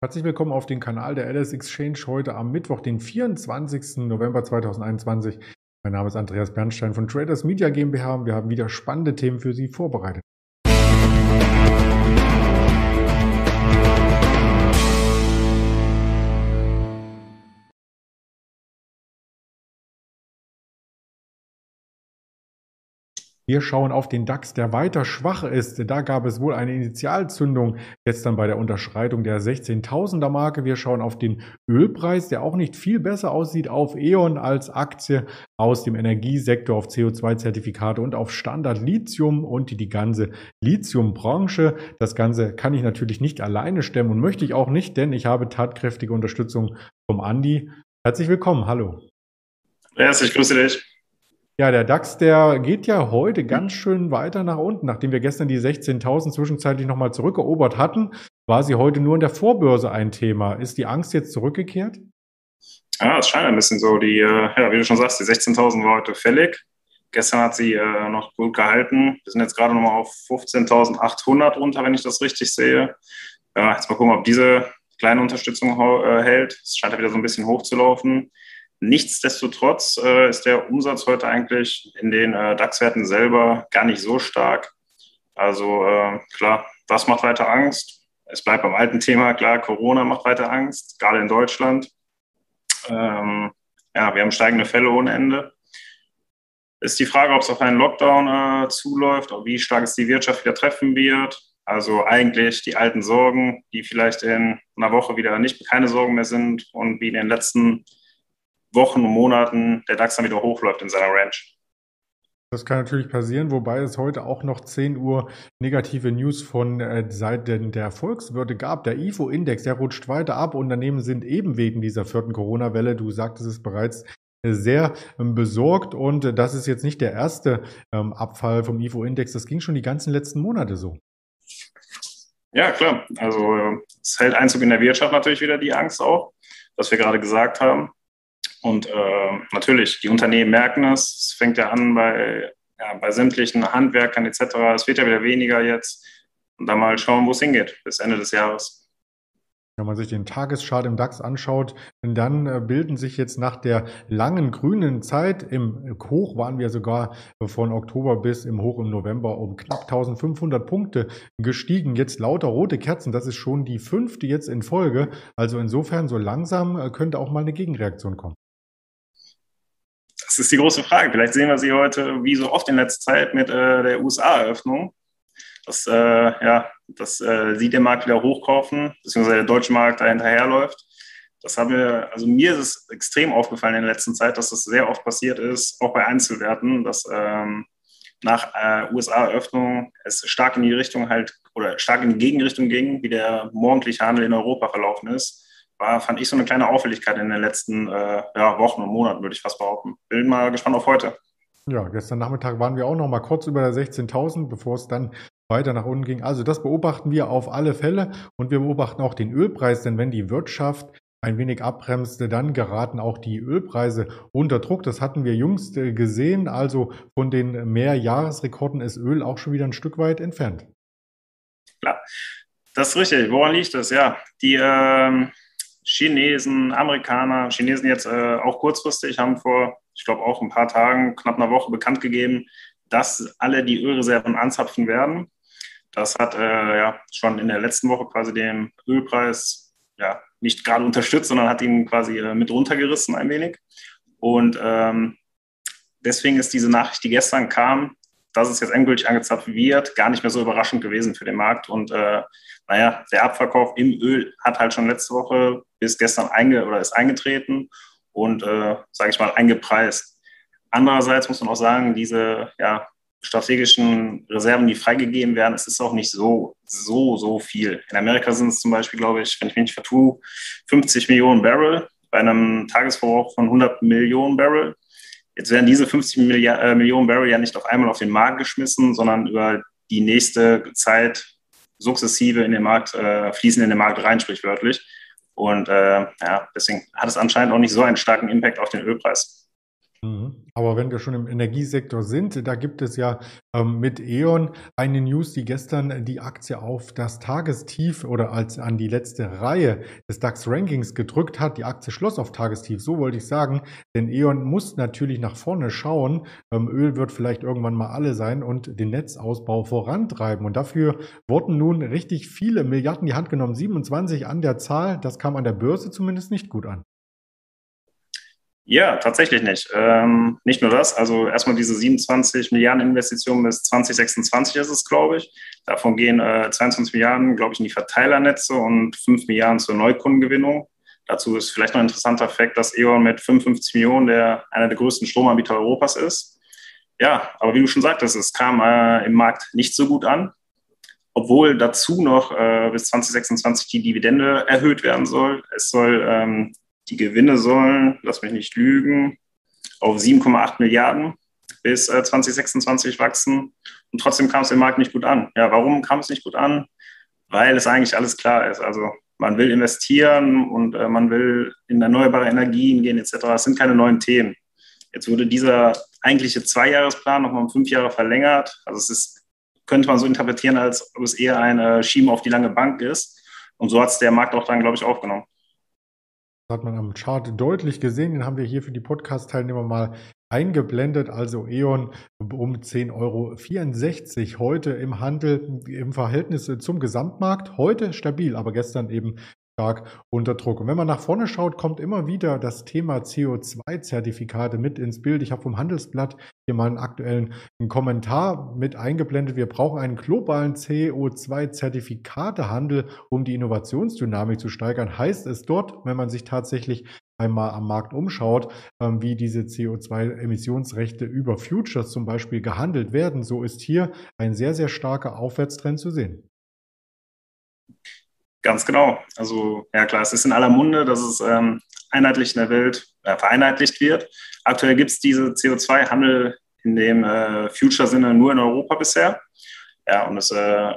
Herzlich willkommen auf den Kanal der LS Exchange heute am Mittwoch, den 24. November 2021. Mein Name ist Andreas Bernstein von Traders Media GmbH und wir haben wieder spannende Themen für Sie vorbereitet. Wir schauen auf den DAX, der weiter schwach ist. Da gab es wohl eine Initialzündung gestern bei der Unterschreitung der 16.000er Marke. Wir schauen auf den Ölpreis, der auch nicht viel besser aussieht, auf E.ON als Aktie aus dem Energiesektor, auf CO2-Zertifikate und auf Standard Lithium und die, die ganze Lithiumbranche. Das Ganze kann ich natürlich nicht alleine stemmen und möchte ich auch nicht, denn ich habe tatkräftige Unterstützung vom Andi. Herzlich willkommen. Hallo. Herzlich grüße dich. Ja, der DAX, der geht ja heute ganz schön weiter nach unten. Nachdem wir gestern die 16.000 zwischenzeitlich nochmal zurückerobert hatten, war sie heute nur in der Vorbörse ein Thema. Ist die Angst jetzt zurückgekehrt? Ja, es scheint ein bisschen so. Die, äh, ja, wie du schon sagst, die 16.000 war heute fällig. Gestern hat sie äh, noch gut gehalten. Wir sind jetzt gerade nochmal auf 15.800 runter, wenn ich das richtig sehe. Ja, jetzt mal gucken, ob diese kleine Unterstützung äh, hält. Es scheint ja wieder so ein bisschen hochzulaufen. Nichtsdestotrotz äh, ist der Umsatz heute eigentlich in den äh, DAX-Werten selber gar nicht so stark. Also äh, klar, was macht weiter Angst? Es bleibt beim alten Thema, klar, Corona macht weiter Angst, gerade in Deutschland. Ähm, ja, wir haben steigende Fälle ohne Ende. Ist die Frage, ob es auf einen Lockdown äh, zuläuft, wie stark es die Wirtschaft wieder treffen wird. Also eigentlich die alten Sorgen, die vielleicht in einer Woche wieder nicht keine Sorgen mehr sind und wie in den letzten Wochen und Monaten der DAX dann wieder hochläuft in seiner Range. Das kann natürlich passieren, wobei es heute auch noch 10 Uhr negative News von äh, Seiten der Volkswirte gab. Der IFO-Index, der rutscht weiter ab. Unternehmen sind eben wegen dieser vierten Corona-Welle, du sagtest es bereits, sehr ähm, besorgt. Und äh, das ist jetzt nicht der erste ähm, Abfall vom IFO-Index. Das ging schon die ganzen letzten Monate so. Ja, klar. Also äh, es hält Einzug in der Wirtschaft natürlich wieder die Angst auch, was wir gerade gesagt haben. Und äh, natürlich, die Unternehmen merken es. Es fängt ja an bei, ja, bei sämtlichen Handwerkern etc. Es wird ja wieder weniger jetzt. Und dann mal schauen, wo es hingeht bis Ende des Jahres. Wenn man sich den Tageschart im DAX anschaut, dann äh, bilden sich jetzt nach der langen grünen Zeit, im Hoch waren wir sogar von Oktober bis im Hoch im November um knapp 1500 Punkte gestiegen. Jetzt lauter rote Kerzen, das ist schon die fünfte jetzt in Folge. Also insofern so langsam äh, könnte auch mal eine Gegenreaktion kommen. Das ist die große Frage. Vielleicht sehen wir sie heute, wie so oft in letzter Zeit, mit äh, der USA-Eröffnung. Dass, äh, ja, dass äh, sie den Markt wieder hochkaufen, beziehungsweise der deutsche Markt da hinterherläuft. Das haben wir, also mir ist es extrem aufgefallen in der letzten Zeit, dass das sehr oft passiert ist, auch bei Einzelwerten, dass ähm, nach äh, USA-Eröffnung es stark in die Richtung halt oder stark in die Gegenrichtung ging, wie der morgendliche Handel in Europa verlaufen ist war, fand ich so eine kleine Auffälligkeit in den letzten äh, ja, Wochen und Monaten, würde ich fast behaupten. Bin mal gespannt auf heute. Ja, gestern Nachmittag waren wir auch noch mal kurz über der 16.000, bevor es dann weiter nach unten ging. Also das beobachten wir auf alle Fälle und wir beobachten auch den Ölpreis, denn wenn die Wirtschaft ein wenig abbremste, dann geraten auch die Ölpreise unter Druck. Das hatten wir jüngst äh, gesehen. Also von den Mehrjahresrekorden ist Öl auch schon wieder ein Stück weit entfernt. Klar, das ist richtig. Woran liegt das? Ja, die ähm, Chinesen, Amerikaner, Chinesen jetzt äh, auch kurzfristig haben vor, ich glaube auch ein paar Tagen, knapp einer Woche bekannt gegeben, dass alle die Ölreserven anzapfen werden. Das hat äh, ja schon in der letzten Woche quasi den Ölpreis ja nicht gerade unterstützt, sondern hat ihn quasi äh, mit runtergerissen ein wenig. Und ähm, deswegen ist diese Nachricht, die gestern kam, dass es jetzt endgültig angezapft wird, gar nicht mehr so überraschend gewesen für den Markt. Und äh, naja, der Abverkauf im Öl hat halt schon letzte Woche bis gestern einge oder ist eingetreten und, äh, sage ich mal, eingepreist. Andererseits muss man auch sagen, diese ja, strategischen Reserven, die freigegeben werden, es ist auch nicht so, so, so viel. In Amerika sind es zum Beispiel, glaube ich, wenn ich mich nicht vertue, 50 Millionen Barrel bei einem Tagesverbrauch von 100 Millionen Barrel. Jetzt werden diese 50 Milliard, äh, Millionen Barrel ja nicht auf einmal auf den Markt geschmissen, sondern über die nächste Zeit sukzessive in den Markt, äh, fließen in den Markt rein, sprichwörtlich. Und äh, ja, deswegen hat es anscheinend auch nicht so einen starken Impact auf den Ölpreis. Mhm. Aber wenn wir schon im Energiesektor sind, da gibt es ja ähm, mit E.ON eine News, die gestern die Aktie auf das Tagestief oder als an die letzte Reihe des DAX-Rankings gedrückt hat. Die Aktie schloss auf Tagestief, so wollte ich sagen. Denn E.ON muss natürlich nach vorne schauen. Ähm, Öl wird vielleicht irgendwann mal alle sein und den Netzausbau vorantreiben. Und dafür wurden nun richtig viele Milliarden in die Hand genommen. 27 an der Zahl. Das kam an der Börse zumindest nicht gut an. Ja, tatsächlich nicht. Ähm, nicht nur das, also erstmal diese 27 Milliarden Investitionen bis 2026 ist es, glaube ich. Davon gehen äh, 22 Milliarden, glaube ich, in die Verteilernetze und 5 Milliarden zur Neukundengewinnung. Dazu ist vielleicht noch ein interessanter Fakt, dass E.ON mit 55 Millionen der, einer der größten Stromanbieter Europas ist. Ja, aber wie du schon sagtest, es kam äh, im Markt nicht so gut an, obwohl dazu noch äh, bis 2026 die Dividende erhöht werden soll. Es soll ähm, die Gewinne sollen, lass mich nicht lügen, auf 7,8 Milliarden bis äh, 2026 wachsen. Und trotzdem kam es im Markt nicht gut an. Ja, warum kam es nicht gut an? Weil es eigentlich alles klar ist. Also man will investieren und äh, man will in erneuerbare Energien gehen etc. Es sind keine neuen Themen. Jetzt wurde dieser eigentliche Zweijahresplan nochmal um fünf Jahre verlängert. Also es ist, könnte man so interpretieren, als ob es eher ein äh, Schieben auf die lange Bank ist. Und so hat es der Markt auch dann, glaube ich, aufgenommen hat man am Chart deutlich gesehen. Den haben wir hier für die Podcast-Teilnehmer mal eingeblendet. Also E.ON um 10,64 Euro heute im Handel im Verhältnis zum Gesamtmarkt. Heute stabil, aber gestern eben stark unter Druck. Und wenn man nach vorne schaut, kommt immer wieder das Thema CO2-Zertifikate mit ins Bild. Ich habe vom Handelsblatt hier mal einen aktuellen Kommentar mit eingeblendet. Wir brauchen einen globalen CO2-Zertifikatehandel, um die Innovationsdynamik zu steigern. Heißt es dort, wenn man sich tatsächlich einmal am Markt umschaut, ähm, wie diese CO2-Emissionsrechte über Futures zum Beispiel gehandelt werden, so ist hier ein sehr, sehr starker Aufwärtstrend zu sehen. Ganz genau. Also ja klar, es ist in aller Munde, dass es ähm, einheitlich in der Welt äh, vereinheitlicht wird. Aktuell gibt es diese CO2-Handel in dem äh, Future-Sinne nur in Europa bisher. Ja, und es, äh,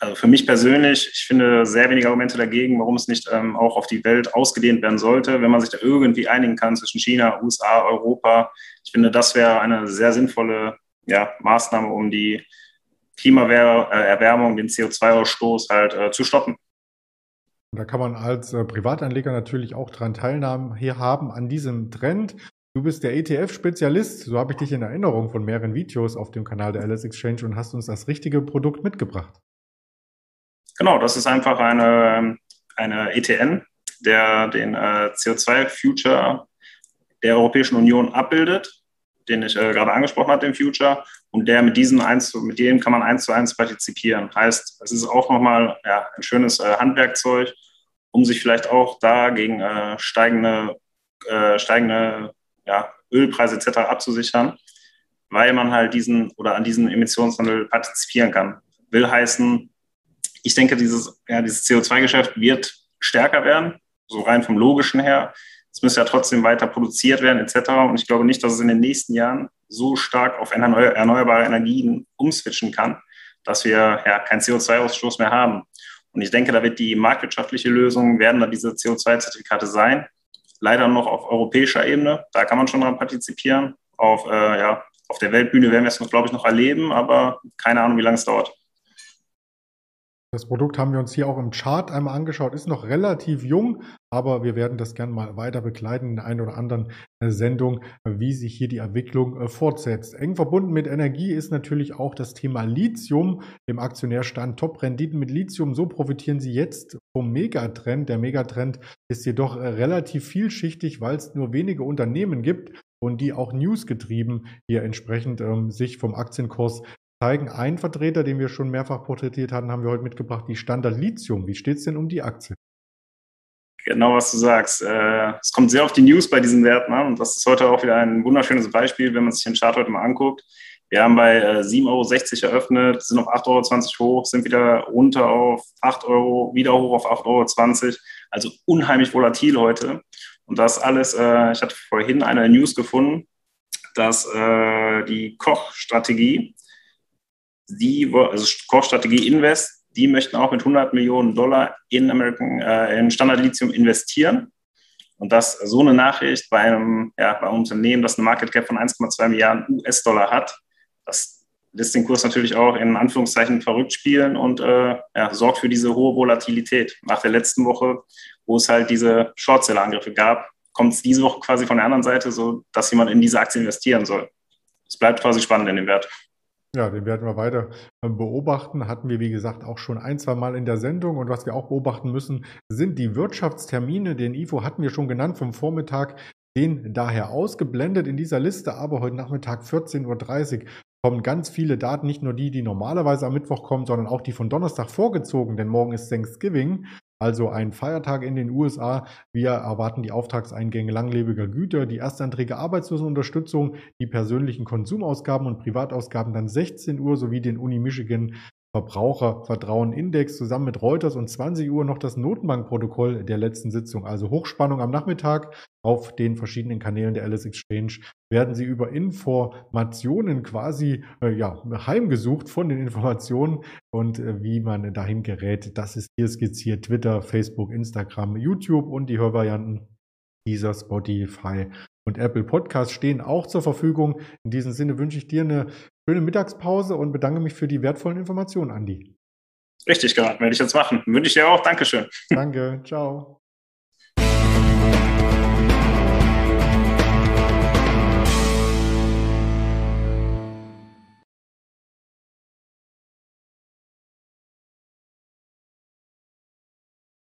also für mich persönlich, ich finde sehr wenige Argumente dagegen, warum es nicht ähm, auch auf die Welt ausgedehnt werden sollte, wenn man sich da irgendwie einigen kann zwischen China, USA, Europa. Ich finde, das wäre eine sehr sinnvolle ja, Maßnahme, um die Klimaerwärmung, den CO2-Ausstoß halt äh, zu stoppen. Und da kann man als äh, Privatanleger natürlich auch dran teilnehmen, hier haben an diesem Trend. Du bist der ETF-Spezialist, so habe ich dich in Erinnerung von mehreren Videos auf dem Kanal der LS Exchange und hast uns das richtige Produkt mitgebracht. Genau, das ist einfach eine, eine ETN, der den äh, CO2-Future der Europäischen Union abbildet, den ich äh, gerade angesprochen habe, den Future, und der mit diesem eins, mit dem kann man eins zu eins partizipieren. Heißt, es ist auch nochmal ja, ein schönes äh, Handwerkzeug, um sich vielleicht auch da gegen äh, steigende, äh, steigende ja, Ölpreise etc. abzusichern, weil man halt diesen oder an diesem Emissionshandel partizipieren kann. Will heißen, ich denke, dieses, ja, dieses CO2-Geschäft wird stärker werden, so rein vom Logischen her. Es müsste ja trotzdem weiter produziert werden etc. Und ich glaube nicht, dass es in den nächsten Jahren so stark auf erneuerbare Energien umswitchen kann, dass wir ja keinen CO2-Ausstoß mehr haben. Und ich denke, da wird die marktwirtschaftliche Lösung, werden da diese CO2-Zertifikate sein. Leider noch auf europäischer Ebene, da kann man schon dran partizipieren. Auf, äh, ja, auf der Weltbühne werden wir es, glaube ich, noch erleben, aber keine Ahnung, wie lange es dauert. Das Produkt haben wir uns hier auch im Chart einmal angeschaut, ist noch relativ jung, aber wir werden das gerne mal weiter begleiten in der einen oder anderen äh, Sendung, wie sich hier die Entwicklung äh, fortsetzt. Eng verbunden mit Energie ist natürlich auch das Thema Lithium. Im Aktionärstand Top-Renditen mit Lithium, so profitieren Sie jetzt vom Megatrend. Der Megatrend ist jedoch äh, relativ vielschichtig, weil es nur wenige Unternehmen gibt und die auch newsgetrieben hier entsprechend ähm, sich vom Aktienkurs zeigen. Ein Vertreter, den wir schon mehrfach porträtiert hatten, haben wir heute mitgebracht, die Standard Lithium. Wie steht es denn um die Aktie? Genau, was du sagst. Äh, es kommt sehr auf die News bei diesen Werten an und das ist heute auch wieder ein wunderschönes Beispiel, wenn man sich den Chart heute mal anguckt. Wir haben bei 7,60 äh, Euro eröffnet, sind auf 8,20 Euro hoch, sind wieder runter auf 8 Euro, wieder hoch auf 8,20 Euro. Also unheimlich volatil heute. Und das alles, äh, ich hatte vorhin eine News gefunden, dass die Kochstrategie die, also Core-Strategie Invest, die möchten auch mit 100 Millionen Dollar in, American, äh, in Standard Lithium investieren. Und dass so eine Nachricht bei einem, ja, bei einem Unternehmen, das eine Market Cap von 1,2 Milliarden US-Dollar hat, das lässt den Kurs natürlich auch in Anführungszeichen verrückt spielen und äh, ja, sorgt für diese hohe Volatilität. Nach der letzten Woche, wo es halt diese Shortseller-Angriffe gab, kommt es diese Woche quasi von der anderen Seite, so dass jemand in diese Aktie investieren soll. Es bleibt quasi spannend in dem Wert. Ja, den werden wir weiter äh, beobachten. Hatten wir, wie gesagt, auch schon ein, zwei Mal in der Sendung. Und was wir auch beobachten müssen, sind die Wirtschaftstermine. Den IFO hatten wir schon genannt vom Vormittag, den daher ausgeblendet in dieser Liste. Aber heute Nachmittag 14.30 Uhr kommen ganz viele Daten, nicht nur die, die normalerweise am Mittwoch kommen, sondern auch die von Donnerstag vorgezogen, denn morgen ist Thanksgiving also ein Feiertag in den USA. Wir erwarten die Auftragseingänge langlebiger Güter, die Erstanträge Arbeitslosenunterstützung, die persönlichen Konsumausgaben und Privatausgaben dann 16 Uhr sowie den Uni Michigan Verbrauchervertrauen-Index zusammen mit Reuters und 20 Uhr noch das Notenbankprotokoll der letzten Sitzung. Also Hochspannung am Nachmittag auf den verschiedenen Kanälen der Alice Exchange werden Sie über Informationen quasi äh, ja, heimgesucht von den Informationen und äh, wie man dahin gerät. Das ist hier skizziert. Twitter, Facebook, Instagram, YouTube und die Hörvarianten dieser Spotify und Apple Podcast stehen auch zur Verfügung. In diesem Sinne wünsche ich dir eine schöne Mittagspause und bedanke mich für die wertvollen Informationen, Andi. Richtig geraten, werde ich jetzt machen. Wünsche ich dir auch. Dankeschön. Danke, ciao.